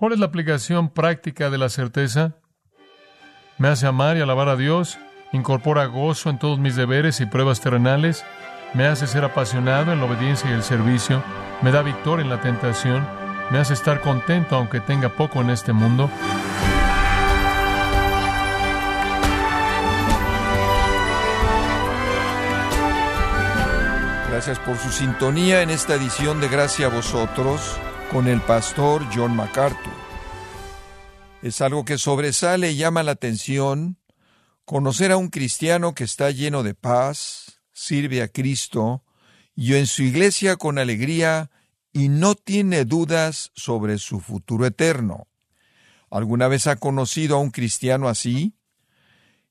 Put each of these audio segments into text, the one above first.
¿Cuál es la aplicación práctica de la certeza? Me hace amar y alabar a Dios, incorpora gozo en todos mis deberes y pruebas terrenales, me hace ser apasionado en la obediencia y el servicio, me da victoria en la tentación, me hace estar contento aunque tenga poco en este mundo. Gracias por su sintonía en esta edición de Gracia a vosotros con el pastor John MacArthur. Es algo que sobresale y llama la atención conocer a un cristiano que está lleno de paz, sirve a Cristo y en su iglesia con alegría y no tiene dudas sobre su futuro eterno. ¿Alguna vez ha conocido a un cristiano así?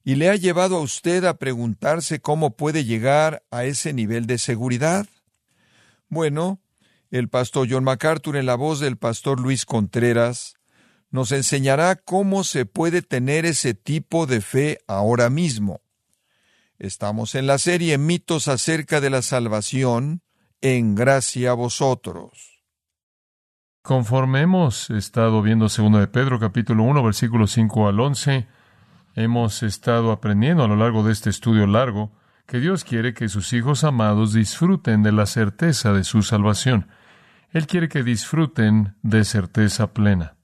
¿Y le ha llevado a usted a preguntarse cómo puede llegar a ese nivel de seguridad? Bueno, el pastor John MacArthur en la voz del pastor Luis Contreras nos enseñará cómo se puede tener ese tipo de fe ahora mismo. Estamos en la serie Mitos acerca de la salvación, en gracia a vosotros. Conforme hemos estado viendo 2 de Pedro capítulo 1 versículos 5 al 11, hemos estado aprendiendo a lo largo de este estudio largo que Dios quiere que sus hijos amados disfruten de la certeza de su salvación. Él quiere que disfruten de certeza plena.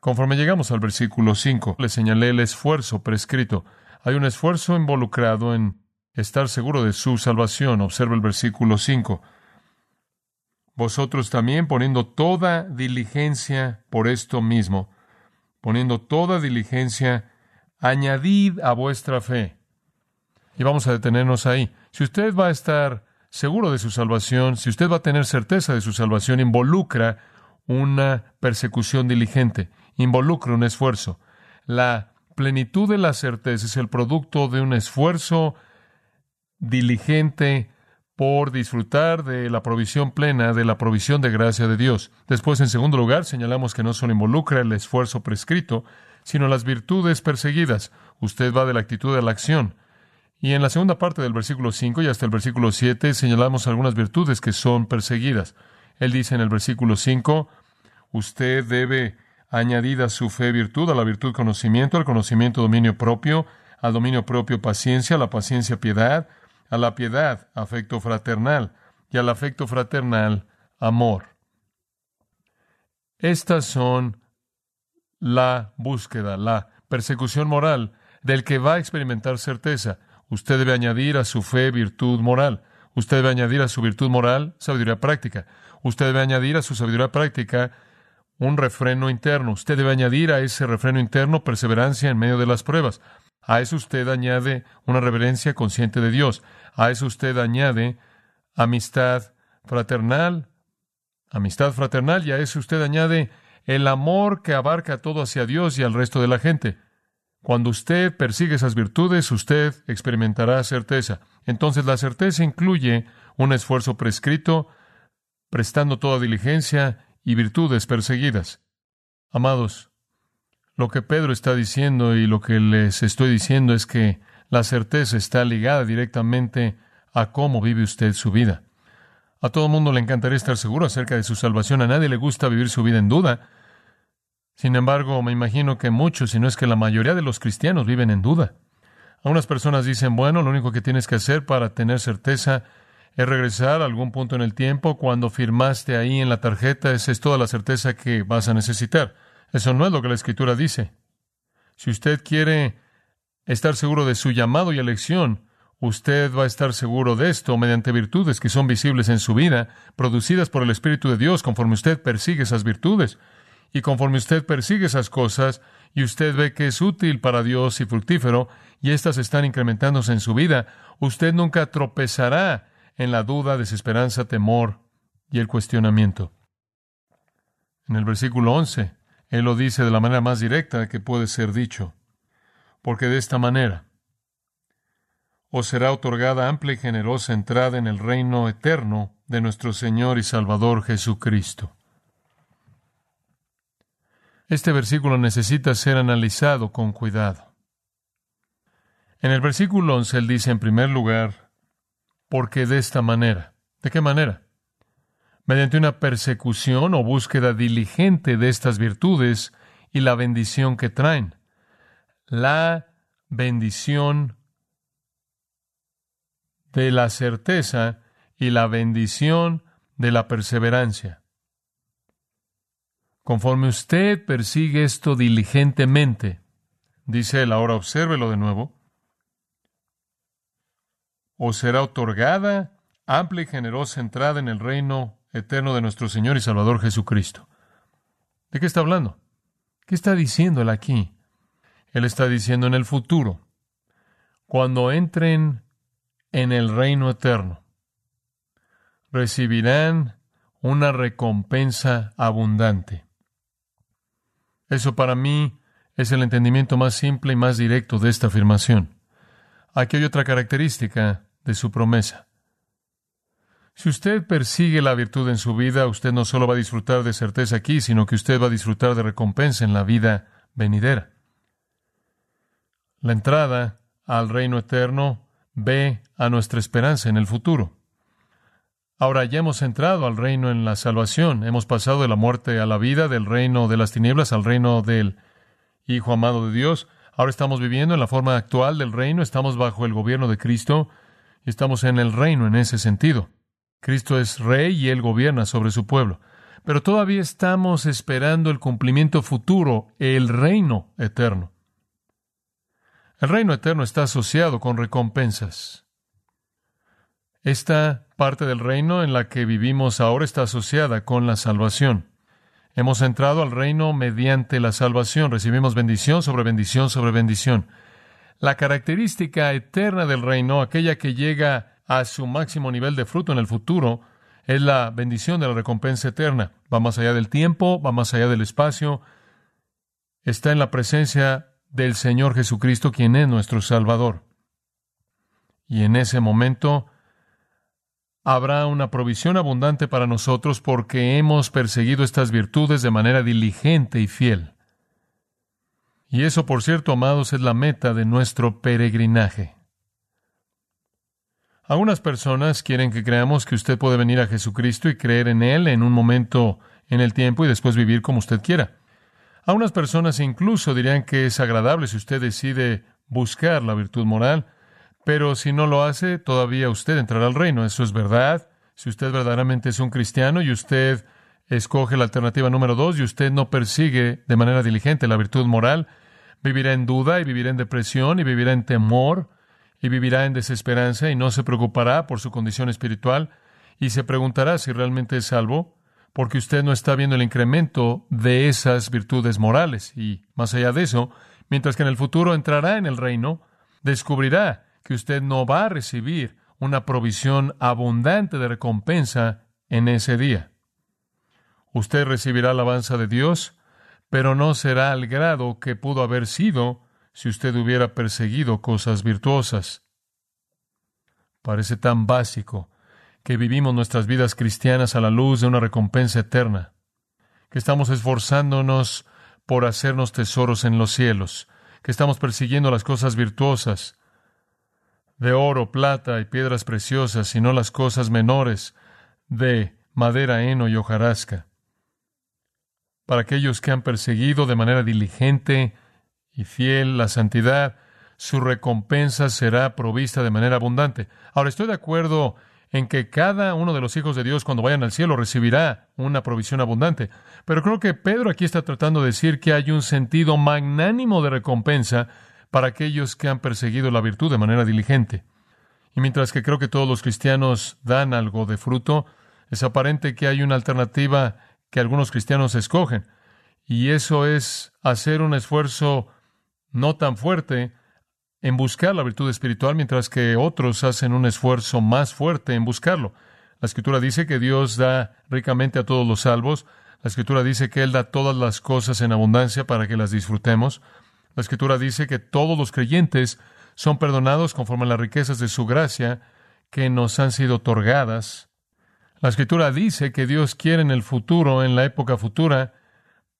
Conforme llegamos al versículo 5, le señalé el esfuerzo prescrito. Hay un esfuerzo involucrado en estar seguro de su salvación. Observa el versículo 5. Vosotros también poniendo toda diligencia por esto mismo, poniendo toda diligencia, añadid a vuestra fe. Y vamos a detenernos ahí. Si usted va a estar seguro de su salvación, si usted va a tener certeza de su salvación, involucra una persecución diligente involucra un esfuerzo. La plenitud de la certeza es el producto de un esfuerzo diligente por disfrutar de la provisión plena, de la provisión de gracia de Dios. Después, en segundo lugar, señalamos que no solo involucra el esfuerzo prescrito, sino las virtudes perseguidas. Usted va de la actitud a la acción. Y en la segunda parte del versículo 5 y hasta el versículo 7 señalamos algunas virtudes que son perseguidas. Él dice en el versículo 5, usted debe añadida su fe virtud, a la virtud conocimiento, al conocimiento dominio propio, al dominio propio paciencia, a la paciencia piedad, a la piedad afecto fraternal y al afecto fraternal amor. Estas son la búsqueda, la persecución moral del que va a experimentar certeza. Usted debe añadir a su fe virtud moral. Usted debe añadir a su virtud moral sabiduría práctica. Usted debe añadir a su sabiduría práctica un refreno interno. Usted debe añadir a ese refreno interno perseverancia en medio de las pruebas. A eso usted añade una reverencia consciente de Dios. A eso usted añade amistad fraternal, amistad fraternal, y a eso usted añade el amor que abarca todo hacia Dios y al resto de la gente. Cuando usted persigue esas virtudes, usted experimentará certeza. Entonces la certeza incluye un esfuerzo prescrito, prestando toda diligencia y virtudes perseguidas. Amados, lo que Pedro está diciendo y lo que les estoy diciendo es que la certeza está ligada directamente a cómo vive usted su vida. A todo mundo le encantaría estar seguro acerca de su salvación, a nadie le gusta vivir su vida en duda. Sin embargo, me imagino que muchos, si no es que la mayoría de los cristianos viven en duda. Algunas personas dicen, bueno, lo único que tienes que hacer para tener certeza es regresar a algún punto en el tiempo cuando firmaste ahí en la tarjeta, esa es toda la certeza que vas a necesitar. Eso no es lo que la Escritura dice. Si usted quiere estar seguro de su llamado y elección, usted va a estar seguro de esto mediante virtudes que son visibles en su vida, producidas por el Espíritu de Dios, conforme usted persigue esas virtudes. Y conforme usted persigue esas cosas, y usted ve que es útil para Dios y fructífero, y éstas están incrementándose en su vida, usted nunca tropezará en la duda, desesperanza, temor y el cuestionamiento. En el versículo 11, Él lo dice de la manera más directa que puede ser dicho, porque de esta manera os será otorgada amplia y generosa entrada en el reino eterno de nuestro Señor y Salvador Jesucristo. Este versículo necesita ser analizado con cuidado. En el versículo 11 él dice en primer lugar, porque de esta manera. ¿De qué manera? mediante una persecución o búsqueda diligente de estas virtudes y la bendición que traen. La bendición de la certeza y la bendición de la perseverancia. Conforme usted persigue esto diligentemente, dice él, ahora obsérvelo de nuevo, os será otorgada amplia y generosa entrada en el reino eterno de nuestro Señor y Salvador Jesucristo. ¿De qué está hablando? ¿Qué está diciendo él aquí? Él está diciendo en el futuro, cuando entren en el reino eterno, recibirán una recompensa abundante. Eso para mí es el entendimiento más simple y más directo de esta afirmación. Aquí hay otra característica de su promesa. Si usted persigue la virtud en su vida, usted no solo va a disfrutar de certeza aquí, sino que usted va a disfrutar de recompensa en la vida venidera. La entrada al reino eterno ve a nuestra esperanza en el futuro. Ahora ya hemos entrado al reino en la salvación, hemos pasado de la muerte a la vida, del reino de las tinieblas al reino del Hijo amado de Dios. Ahora estamos viviendo en la forma actual del reino, estamos bajo el gobierno de Cristo y estamos en el reino en ese sentido. Cristo es rey y él gobierna sobre su pueblo. Pero todavía estamos esperando el cumplimiento futuro, el reino eterno. El reino eterno está asociado con recompensas. Esta parte del reino en la que vivimos ahora está asociada con la salvación. Hemos entrado al reino mediante la salvación, recibimos bendición sobre bendición sobre bendición. La característica eterna del reino, aquella que llega a su máximo nivel de fruto en el futuro, es la bendición de la recompensa eterna. Va más allá del tiempo, va más allá del espacio, está en la presencia del Señor Jesucristo, quien es nuestro Salvador. Y en ese momento habrá una provisión abundante para nosotros porque hemos perseguido estas virtudes de manera diligente y fiel. Y eso, por cierto, amados, es la meta de nuestro peregrinaje. Algunas personas quieren que creamos que usted puede venir a Jesucristo y creer en Él en un momento en el tiempo y después vivir como usted quiera. Algunas personas incluso dirían que es agradable si usted decide buscar la virtud moral, pero si no lo hace, todavía usted entrará al reino. Eso es verdad. Si usted verdaderamente es un cristiano y usted escoge la alternativa número dos y usted no persigue de manera diligente la virtud moral, vivirá en duda y vivirá en depresión y vivirá en temor y vivirá en desesperanza y no se preocupará por su condición espiritual y se preguntará si realmente es salvo, porque usted no está viendo el incremento de esas virtudes morales. Y más allá de eso, mientras que en el futuro entrará en el reino, descubrirá que usted no va a recibir una provisión abundante de recompensa en ese día. Usted recibirá alabanza de Dios, pero no será al grado que pudo haber sido si usted hubiera perseguido cosas virtuosas. Parece tan básico que vivimos nuestras vidas cristianas a la luz de una recompensa eterna, que estamos esforzándonos por hacernos tesoros en los cielos, que estamos persiguiendo las cosas virtuosas, de oro, plata y piedras preciosas, y no las cosas menores de madera, heno y hojarasca. Para aquellos que han perseguido de manera diligente y fiel la santidad, su recompensa será provista de manera abundante. Ahora, estoy de acuerdo en que cada uno de los hijos de Dios cuando vayan al cielo recibirá una provisión abundante. Pero creo que Pedro aquí está tratando de decir que hay un sentido magnánimo de recompensa para aquellos que han perseguido la virtud de manera diligente. Y mientras que creo que todos los cristianos dan algo de fruto, es aparente que hay una alternativa que algunos cristianos escogen. Y eso es hacer un esfuerzo no tan fuerte en buscar la virtud espiritual, mientras que otros hacen un esfuerzo más fuerte en buscarlo. La Escritura dice que Dios da ricamente a todos los salvos. La Escritura dice que Él da todas las cosas en abundancia para que las disfrutemos. La Escritura dice que todos los creyentes son perdonados conforme a las riquezas de su gracia que nos han sido otorgadas. La Escritura dice que Dios quiere en el futuro, en la época futura,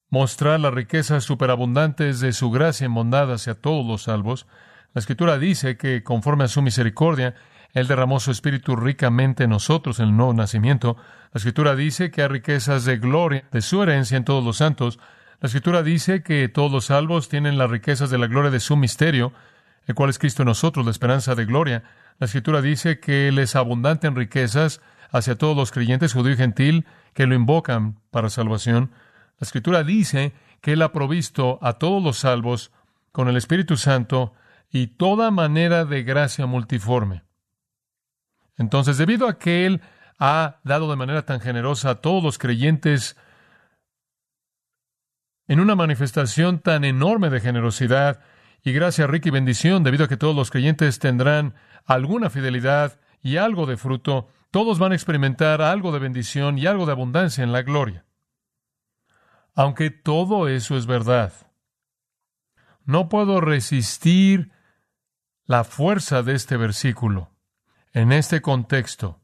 mostrar las riquezas superabundantes de su gracia en bondad hacia todos los salvos. La Escritura dice que, conforme a su misericordia, Él derramó su espíritu ricamente en nosotros en el nuevo nacimiento. La escritura dice que hay riquezas de gloria de su herencia en todos los santos. La escritura dice que todos los salvos tienen las riquezas de la gloria de su misterio, el cual es Cristo en nosotros, la esperanza de gloria. La escritura dice que Él es abundante en riquezas hacia todos los creyentes, judío y gentil, que lo invocan para salvación. La escritura dice que Él ha provisto a todos los salvos con el Espíritu Santo y toda manera de gracia multiforme. Entonces, debido a que Él ha dado de manera tan generosa a todos los creyentes en una manifestación tan enorme de generosidad y gracia rica y bendición, debido a que todos los creyentes tendrán alguna fidelidad y algo de fruto, todos van a experimentar algo de bendición y algo de abundancia en la gloria. Aunque todo eso es verdad, no puedo resistir la fuerza de este versículo en este contexto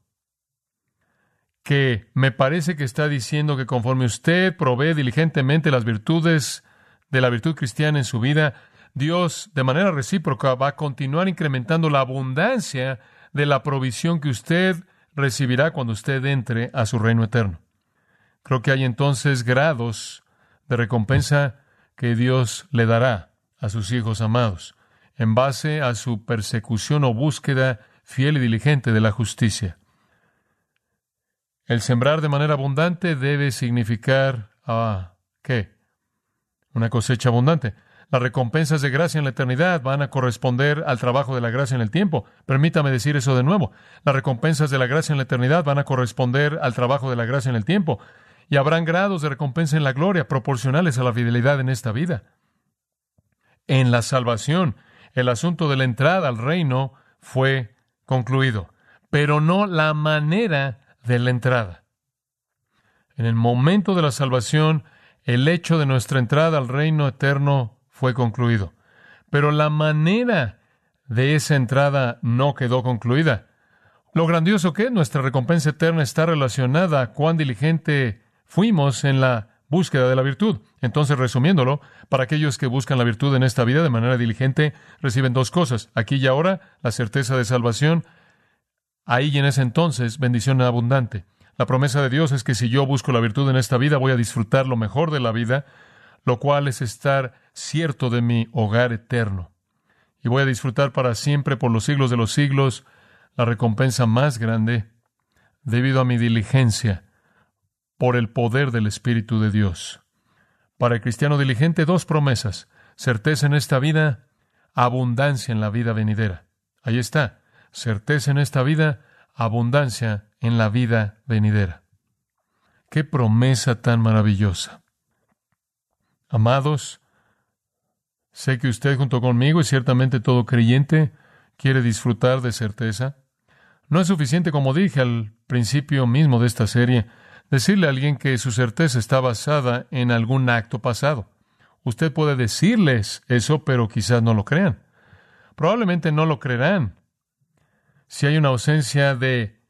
que me parece que está diciendo que conforme usted provee diligentemente las virtudes de la virtud cristiana en su vida, Dios de manera recíproca va a continuar incrementando la abundancia de la provisión que usted recibirá cuando usted entre a su reino eterno. Creo que hay entonces grados de recompensa que Dios le dará a sus hijos amados en base a su persecución o búsqueda fiel y diligente de la justicia. El sembrar de manera abundante debe significar, ah, ¿qué? Una cosecha abundante. Las recompensas de gracia en la eternidad van a corresponder al trabajo de la gracia en el tiempo. Permítame decir eso de nuevo. Las recompensas de la gracia en la eternidad van a corresponder al trabajo de la gracia en el tiempo. Y habrán grados de recompensa en la gloria proporcionales a la fidelidad en esta vida. En la salvación, el asunto de la entrada al reino fue concluido, pero no la manera de la entrada. En el momento de la salvación, el hecho de nuestra entrada al reino eterno fue concluido, pero la manera de esa entrada no quedó concluida. Lo grandioso que es nuestra recompensa eterna está relacionada a cuán diligente fuimos en la búsqueda de la virtud. Entonces, resumiéndolo, para aquellos que buscan la virtud en esta vida de manera diligente, reciben dos cosas. Aquí y ahora, la certeza de salvación. Ahí y en ese entonces, bendición abundante. La promesa de Dios es que si yo busco la virtud en esta vida, voy a disfrutar lo mejor de la vida, lo cual es estar cierto de mi hogar eterno. Y voy a disfrutar para siempre, por los siglos de los siglos, la recompensa más grande, debido a mi diligencia por el poder del Espíritu de Dios. Para el cristiano diligente, dos promesas, certeza en esta vida, abundancia en la vida venidera. Ahí está, certeza en esta vida, abundancia en la vida venidera. Qué promesa tan maravillosa. Amados, sé que usted junto conmigo y ciertamente todo creyente quiere disfrutar de certeza. No es suficiente, como dije al principio mismo de esta serie, decirle a alguien que su certeza está basada en algún acto pasado. Usted puede decirles eso, pero quizás no lo crean. Probablemente no lo creerán si hay una ausencia de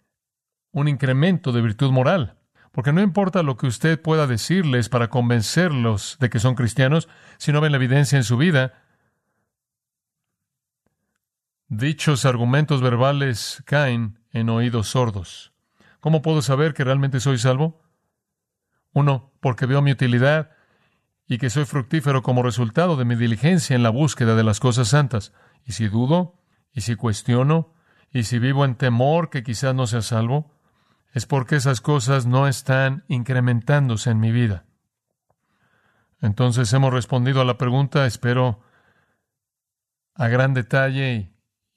un incremento de virtud moral. Porque no importa lo que usted pueda decirles para convencerlos de que son cristianos, si no ven la evidencia en su vida, dichos argumentos verbales caen en oídos sordos. ¿Cómo puedo saber que realmente soy salvo? Uno, porque veo mi utilidad y que soy fructífero como resultado de mi diligencia en la búsqueda de las cosas santas. Y si dudo, y si cuestiono, y si vivo en temor que quizás no sea salvo, es porque esas cosas no están incrementándose en mi vida. Entonces hemos respondido a la pregunta, espero, a gran detalle y,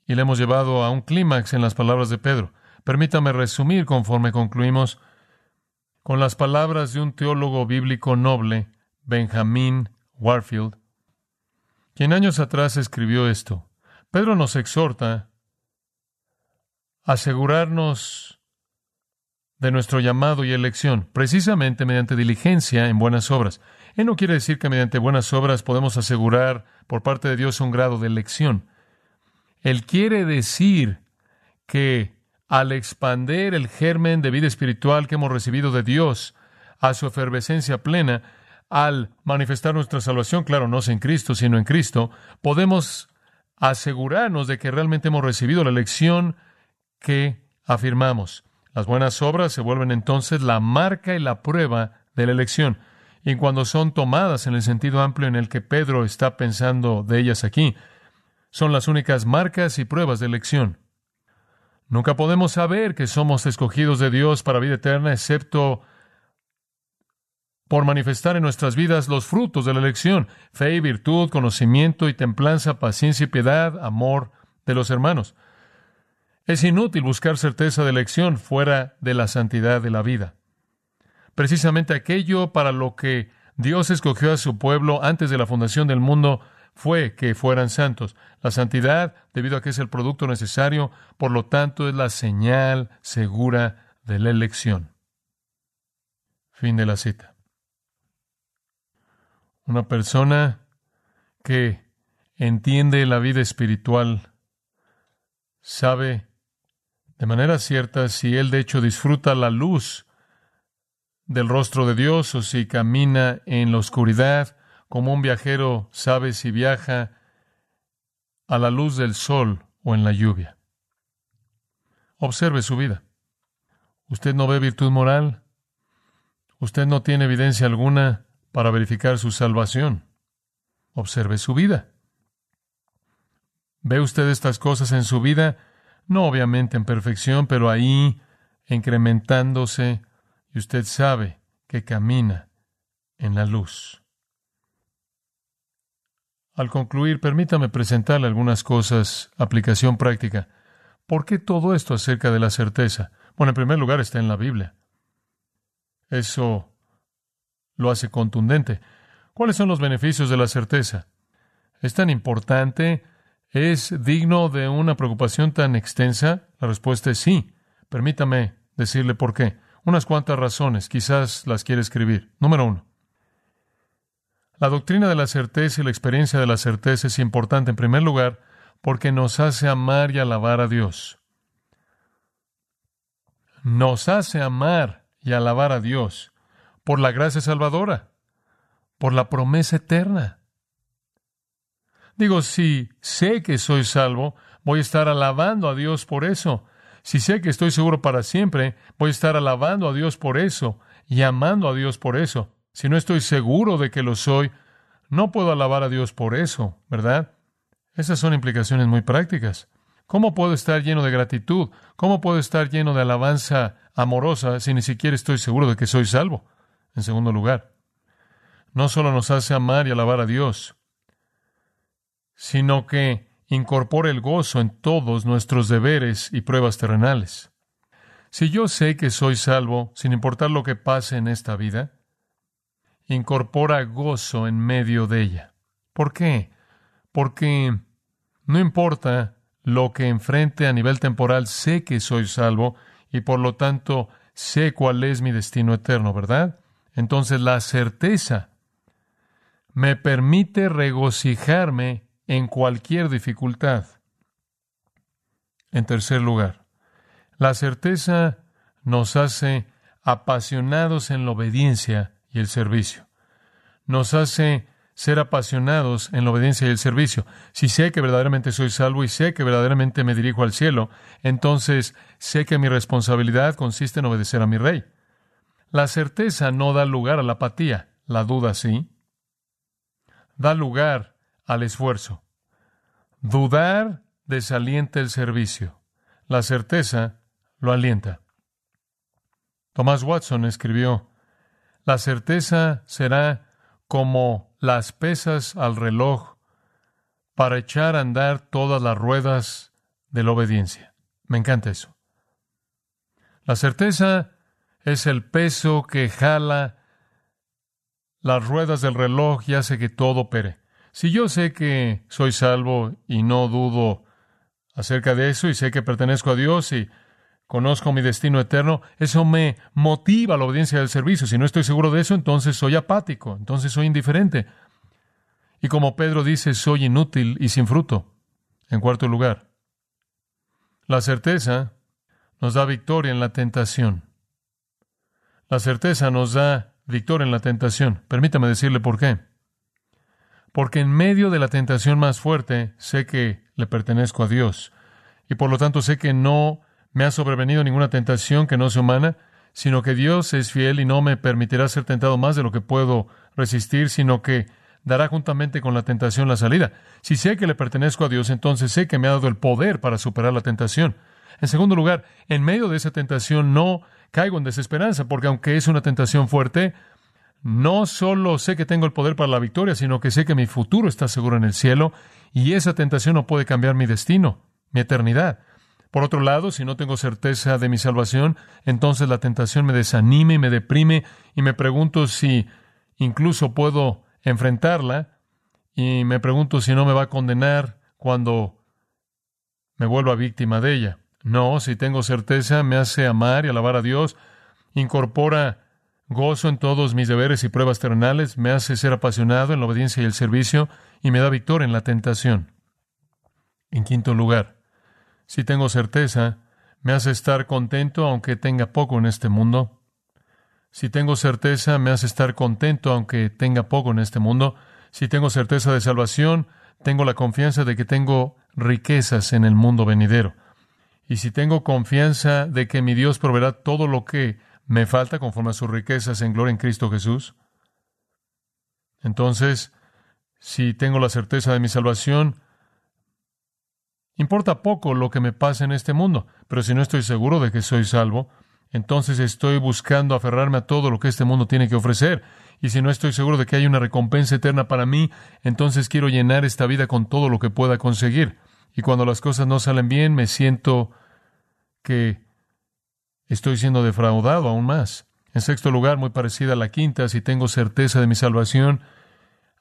y le hemos llevado a un clímax en las palabras de Pedro. Permítame resumir conforme concluimos con las palabras de un teólogo bíblico noble, Benjamin Warfield, quien años atrás escribió esto. Pedro nos exhorta asegurarnos de nuestro llamado y elección, precisamente mediante diligencia en buenas obras. Él no quiere decir que mediante buenas obras podemos asegurar por parte de Dios un grado de elección. Él quiere decir que al expander el germen de vida espiritual que hemos recibido de Dios a su efervescencia plena, al manifestar nuestra salvación, claro, no en Cristo, sino en Cristo, podemos asegurarnos de que realmente hemos recibido la lección que afirmamos. Las buenas obras se vuelven entonces la marca y la prueba de la elección. Y cuando son tomadas en el sentido amplio en el que Pedro está pensando de ellas aquí, son las únicas marcas y pruebas de elección. Nunca podemos saber que somos escogidos de Dios para vida eterna, excepto por manifestar en nuestras vidas los frutos de la elección, fe y virtud, conocimiento y templanza, paciencia y piedad, amor de los hermanos. Es inútil buscar certeza de elección fuera de la santidad de la vida. Precisamente aquello para lo que Dios escogió a su pueblo antes de la fundación del mundo fue que fueran santos. La santidad, debido a que es el producto necesario, por lo tanto es la señal segura de la elección. Fin de la cita. Una persona que entiende la vida espiritual sabe de manera cierta si él de hecho disfruta la luz del rostro de Dios o si camina en la oscuridad, como un viajero sabe si viaja a la luz del sol o en la lluvia. Observe su vida. Usted no ve virtud moral. Usted no tiene evidencia alguna para verificar su salvación. Observe su vida. ¿Ve usted estas cosas en su vida? No obviamente en perfección, pero ahí incrementándose y usted sabe que camina en la luz. Al concluir, permítame presentarle algunas cosas, aplicación práctica. ¿Por qué todo esto acerca de la certeza? Bueno, en primer lugar está en la Biblia. Eso lo hace contundente. ¿Cuáles son los beneficios de la certeza? Es tan importante ¿Es digno de una preocupación tan extensa? La respuesta es sí. Permítame decirle por qué. Unas cuantas razones, quizás las quiere escribir. Número uno. La doctrina de la certeza y la experiencia de la certeza es importante en primer lugar porque nos hace amar y alabar a Dios. Nos hace amar y alabar a Dios por la gracia salvadora, por la promesa eterna. Digo, si sé que soy salvo, voy a estar alabando a Dios por eso. Si sé que estoy seguro para siempre, voy a estar alabando a Dios por eso y amando a Dios por eso. Si no estoy seguro de que lo soy, no puedo alabar a Dios por eso, ¿verdad? Esas son implicaciones muy prácticas. ¿Cómo puedo estar lleno de gratitud? ¿Cómo puedo estar lleno de alabanza amorosa si ni siquiera estoy seguro de que soy salvo? En segundo lugar, no solo nos hace amar y alabar a Dios, sino que incorpora el gozo en todos nuestros deberes y pruebas terrenales. Si yo sé que soy salvo, sin importar lo que pase en esta vida, incorpora gozo en medio de ella. ¿Por qué? Porque no importa lo que enfrente a nivel temporal, sé que soy salvo y por lo tanto sé cuál es mi destino eterno, ¿verdad? Entonces la certeza me permite regocijarme en cualquier dificultad. En tercer lugar, la certeza nos hace apasionados en la obediencia y el servicio. Nos hace ser apasionados en la obediencia y el servicio. Si sé que verdaderamente soy salvo y sé que verdaderamente me dirijo al cielo, entonces sé que mi responsabilidad consiste en obedecer a mi rey. La certeza no da lugar a la apatía, la duda sí. Da lugar al esfuerzo. Dudar desalienta el servicio. La certeza lo alienta. Thomas Watson escribió, La certeza será como las pesas al reloj para echar a andar todas las ruedas de la obediencia. Me encanta eso. La certeza es el peso que jala las ruedas del reloj y hace que todo opere. Si yo sé que soy salvo y no dudo acerca de eso y sé que pertenezco a Dios y conozco mi destino eterno, eso me motiva a la obediencia del servicio. Si no estoy seguro de eso, entonces soy apático, entonces soy indiferente. Y como Pedro dice, soy inútil y sin fruto. En cuarto lugar, la certeza nos da victoria en la tentación. La certeza nos da victoria en la tentación. Permítame decirle por qué porque en medio de la tentación más fuerte sé que le pertenezco a Dios y por lo tanto sé que no me ha sobrevenido ninguna tentación que no sea humana, sino que Dios es fiel y no me permitirá ser tentado más de lo que puedo resistir, sino que dará juntamente con la tentación la salida. Si sé que le pertenezco a Dios, entonces sé que me ha dado el poder para superar la tentación. En segundo lugar, en medio de esa tentación no caigo en desesperanza, porque aunque es una tentación fuerte, no solo sé que tengo el poder para la victoria, sino que sé que mi futuro está seguro en el cielo y esa tentación no puede cambiar mi destino, mi eternidad. Por otro lado, si no tengo certeza de mi salvación, entonces la tentación me desanima y me deprime y me pregunto si incluso puedo enfrentarla y me pregunto si no me va a condenar cuando me vuelva víctima de ella. No, si tengo certeza, me hace amar y alabar a Dios, incorpora gozo en todos mis deberes y pruebas terrenales, me hace ser apasionado en la obediencia y el servicio y me da victoria en la tentación. En quinto lugar, si tengo certeza, me hace estar contento aunque tenga poco en este mundo. Si tengo certeza, me hace estar contento aunque tenga poco en este mundo. Si tengo certeza de salvación, tengo la confianza de que tengo riquezas en el mundo venidero. Y si tengo confianza de que mi Dios proveerá todo lo que me falta conforme a sus riquezas en gloria en Cristo Jesús, entonces, si tengo la certeza de mi salvación, Importa poco lo que me pase en este mundo, pero si no estoy seguro de que soy salvo, entonces estoy buscando aferrarme a todo lo que este mundo tiene que ofrecer. Y si no estoy seguro de que hay una recompensa eterna para mí, entonces quiero llenar esta vida con todo lo que pueda conseguir. Y cuando las cosas no salen bien, me siento que estoy siendo defraudado aún más. En sexto lugar, muy parecida a la quinta, si tengo certeza de mi salvación,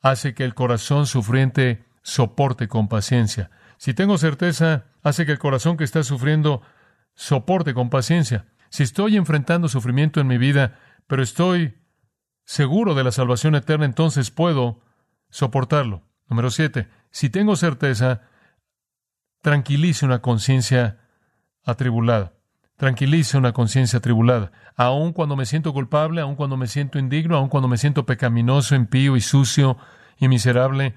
hace que el corazón sufriente soporte con paciencia. Si tengo certeza, hace que el corazón que está sufriendo soporte con paciencia. Si estoy enfrentando sufrimiento en mi vida, pero estoy seguro de la salvación eterna, entonces puedo soportarlo. Número siete, si tengo certeza, tranquilice una conciencia atribulada. Tranquilice una conciencia atribulada. Aun cuando me siento culpable, aun cuando me siento indigno, aun cuando me siento pecaminoso, impío y sucio y miserable,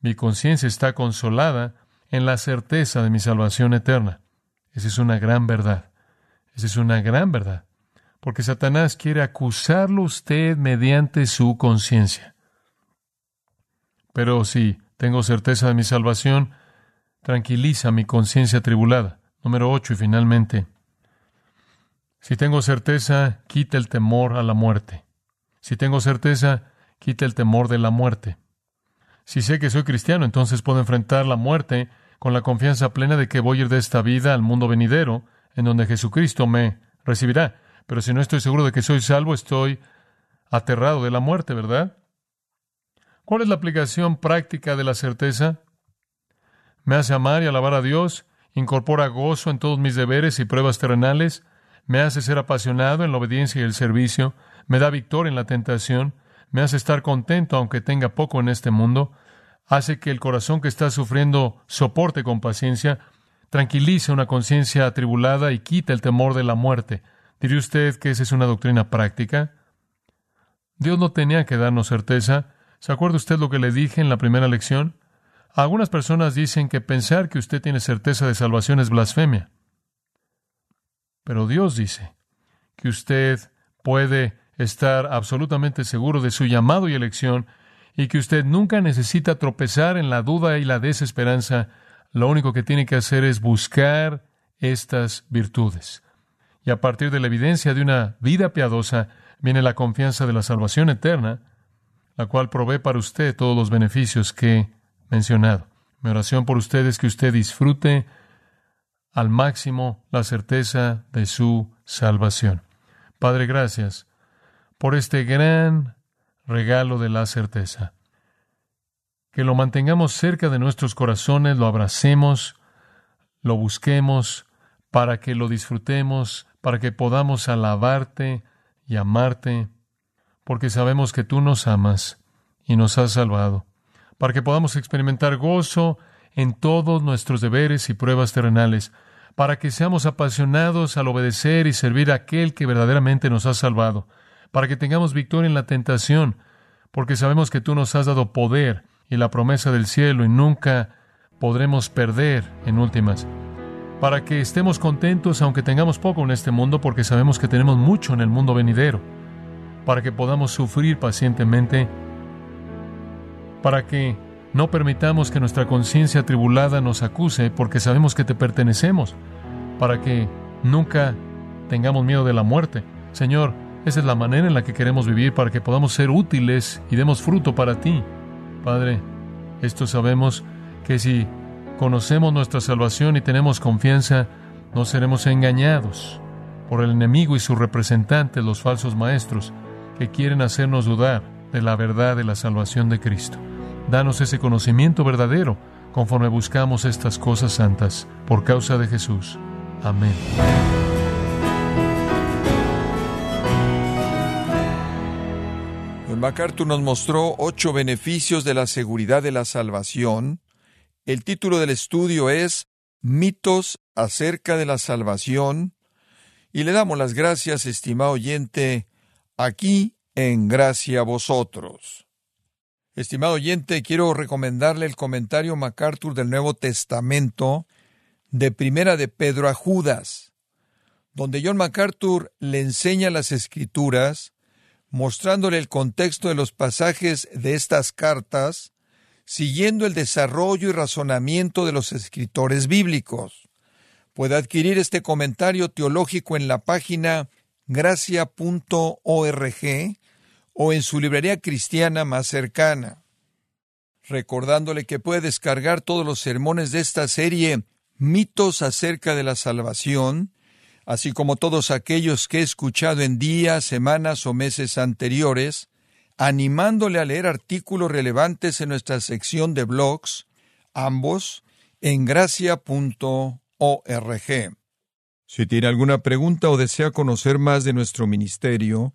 mi conciencia está consolada en la certeza de mi salvación eterna. Esa es una gran verdad. Esa es una gran verdad. Porque Satanás quiere acusarlo usted mediante su conciencia. Pero si tengo certeza de mi salvación, tranquiliza mi conciencia tribulada. Número ocho y finalmente, si tengo certeza, quita el temor a la muerte. Si tengo certeza, quita el temor de la muerte. Si sé que soy cristiano, entonces puedo enfrentar la muerte con la confianza plena de que voy a ir de esta vida al mundo venidero, en donde Jesucristo me recibirá. Pero si no estoy seguro de que soy salvo, estoy aterrado de la muerte, ¿verdad? ¿Cuál es la aplicación práctica de la certeza? Me hace amar y alabar a Dios, incorpora gozo en todos mis deberes y pruebas terrenales, me hace ser apasionado en la obediencia y el servicio, me da victoria en la tentación, me hace estar contento aunque tenga poco en este mundo, hace que el corazón que está sufriendo soporte con paciencia, tranquilice una conciencia atribulada y quita el temor de la muerte. ¿Diría usted que esa es una doctrina práctica? Dios no tenía que darnos certeza. ¿Se acuerda usted lo que le dije en la primera lección? Algunas personas dicen que pensar que usted tiene certeza de salvación es blasfemia. Pero Dios dice que usted puede estar absolutamente seguro de su llamado y elección y que usted nunca necesita tropezar en la duda y la desesperanza. Lo único que tiene que hacer es buscar estas virtudes. Y a partir de la evidencia de una vida piadosa viene la confianza de la salvación eterna, la cual provee para usted todos los beneficios que he mencionado. Mi oración por usted es que usted disfrute al máximo la certeza de su salvación. Padre, gracias por este gran regalo de la certeza. Que lo mantengamos cerca de nuestros corazones, lo abracemos, lo busquemos, para que lo disfrutemos, para que podamos alabarte y amarte, porque sabemos que tú nos amas y nos has salvado, para que podamos experimentar gozo en todos nuestros deberes y pruebas terrenales, para que seamos apasionados al obedecer y servir a aquel que verdaderamente nos ha salvado, para que tengamos victoria en la tentación, porque sabemos que tú nos has dado poder y la promesa del cielo y nunca podremos perder en últimas. para que estemos contentos aunque tengamos poco en este mundo, porque sabemos que tenemos mucho en el mundo venidero, para que podamos sufrir pacientemente, para que no permitamos que nuestra conciencia atribulada nos acuse, porque sabemos que te pertenecemos, para que nunca tengamos miedo de la muerte. Señor, esa es la manera en la que queremos vivir para que podamos ser útiles y demos fruto para ti. Padre, esto sabemos que si conocemos nuestra salvación y tenemos confianza, no seremos engañados por el enemigo y sus representantes, los falsos maestros, que quieren hacernos dudar de la verdad de la salvación de Cristo. Danos ese conocimiento verdadero conforme buscamos estas cosas santas por causa de Jesús. Amén. MacArthur nos mostró ocho beneficios de la seguridad de la salvación. El título del estudio es Mitos acerca de la salvación. Y le damos las gracias, estimado oyente, aquí en Gracia a Vosotros. Estimado oyente, quiero recomendarle el comentario MacArthur del Nuevo Testamento de Primera de Pedro a Judas, donde John MacArthur le enseña las escrituras mostrándole el contexto de los pasajes de estas cartas, siguiendo el desarrollo y razonamiento de los escritores bíblicos. Puede adquirir este comentario teológico en la página gracia.org o en su librería cristiana más cercana. Recordándole que puede descargar todos los sermones de esta serie Mitos acerca de la salvación así como todos aquellos que he escuchado en días, semanas o meses anteriores, animándole a leer artículos relevantes en nuestra sección de blogs, ambos en gracia.org. Si tiene alguna pregunta o desea conocer más de nuestro ministerio,